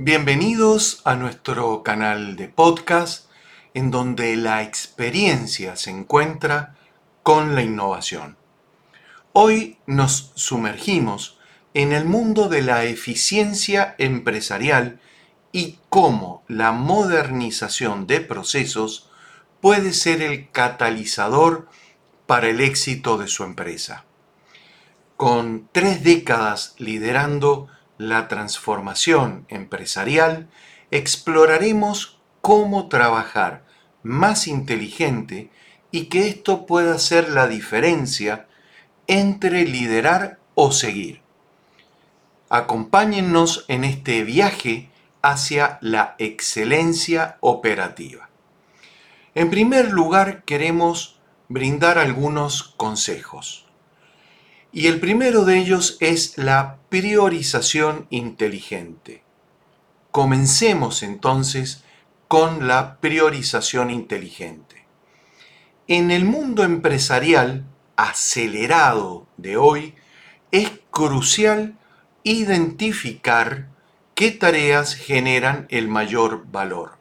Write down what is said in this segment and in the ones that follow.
Bienvenidos a nuestro canal de podcast en donde la experiencia se encuentra con la innovación. Hoy nos sumergimos en el mundo de la eficiencia empresarial y cómo la modernización de procesos puede ser el catalizador para el éxito de su empresa. Con tres décadas liderando la transformación empresarial, exploraremos cómo trabajar más inteligente y que esto pueda ser la diferencia entre liderar o seguir. Acompáñennos en este viaje hacia la excelencia operativa. En primer lugar, queremos brindar algunos consejos. Y el primero de ellos es la priorización inteligente. Comencemos entonces con la priorización inteligente. En el mundo empresarial acelerado de hoy, es crucial identificar qué tareas generan el mayor valor.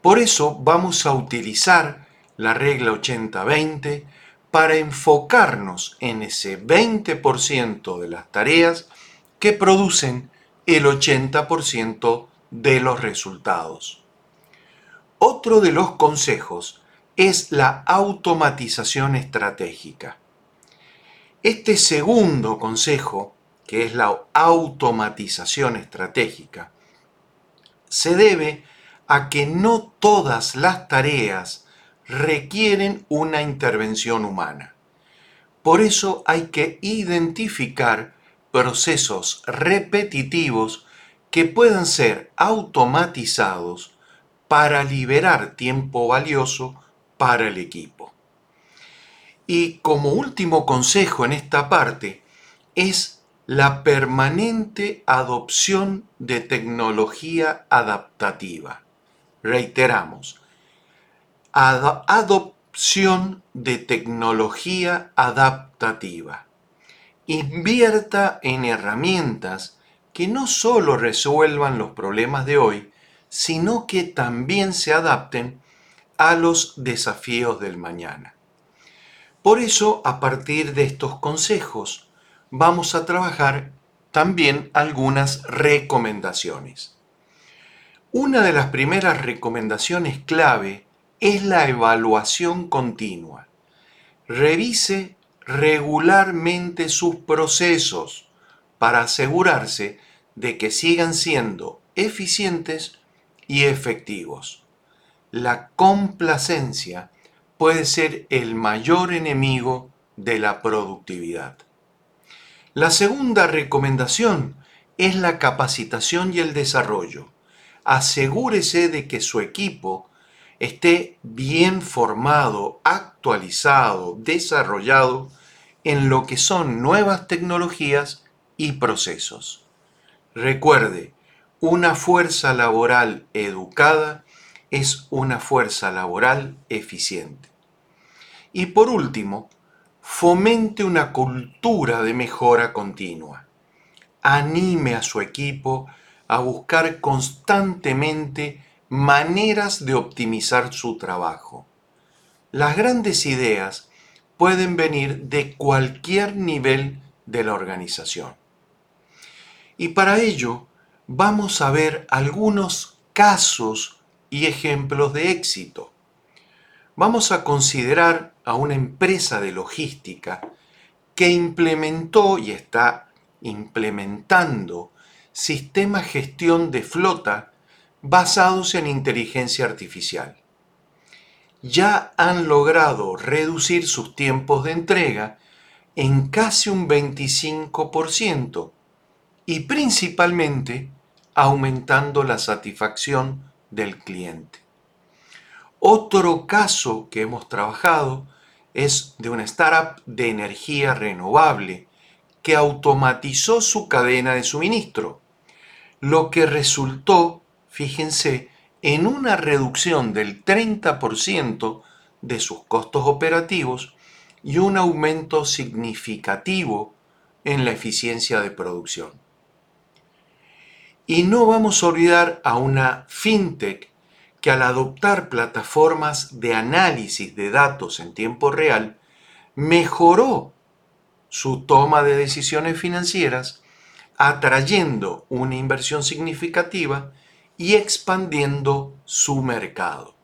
Por eso vamos a utilizar la regla 80-20 para enfocarnos en ese 20% de las tareas que producen el 80% de los resultados. Otro de los consejos es la automatización estratégica. Este segundo consejo, que es la automatización estratégica, se debe a que no todas las tareas requieren una intervención humana. Por eso hay que identificar procesos repetitivos que puedan ser automatizados para liberar tiempo valioso para el equipo. Y como último consejo en esta parte es la permanente adopción de tecnología adaptativa. Reiteramos, adopción de tecnología adaptativa. Invierta en herramientas que no solo resuelvan los problemas de hoy, sino que también se adapten a los desafíos del mañana. Por eso, a partir de estos consejos, vamos a trabajar también algunas recomendaciones. Una de las primeras recomendaciones clave es la evaluación continua. Revise regularmente sus procesos para asegurarse de que sigan siendo eficientes y efectivos. La complacencia puede ser el mayor enemigo de la productividad. La segunda recomendación es la capacitación y el desarrollo. Asegúrese de que su equipo esté bien formado, actualizado, desarrollado en lo que son nuevas tecnologías y procesos. Recuerde, una fuerza laboral educada es una fuerza laboral eficiente. Y por último, fomente una cultura de mejora continua. Anime a su equipo a buscar constantemente maneras de optimizar su trabajo. Las grandes ideas pueden venir de cualquier nivel de la organización. Y para ello vamos a ver algunos casos y ejemplos de éxito. Vamos a considerar a una empresa de logística que implementó y está implementando sistemas gestión de flota basados en inteligencia artificial. Ya han logrado reducir sus tiempos de entrega en casi un 25% y principalmente aumentando la satisfacción del cliente. Otro caso que hemos trabajado es de una startup de energía renovable que automatizó su cadena de suministro, lo que resultó fíjense, en una reducción del 30% de sus costos operativos y un aumento significativo en la eficiencia de producción. Y no vamos a olvidar a una fintech que al adoptar plataformas de análisis de datos en tiempo real, mejoró su toma de decisiones financieras, atrayendo una inversión significativa y expandiendo su mercado.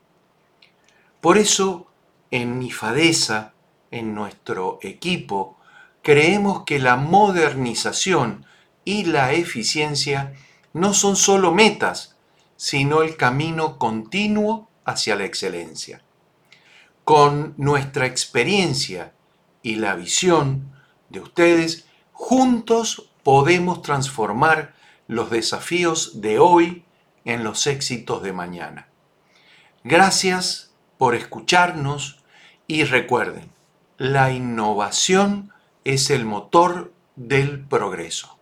Por eso, en Nifadesa, en nuestro equipo, creemos que la modernización y la eficiencia no son solo metas, sino el camino continuo hacia la excelencia. Con nuestra experiencia y la visión de ustedes, juntos podemos transformar los desafíos de hoy en los éxitos de mañana. Gracias por escucharnos y recuerden, la innovación es el motor del progreso.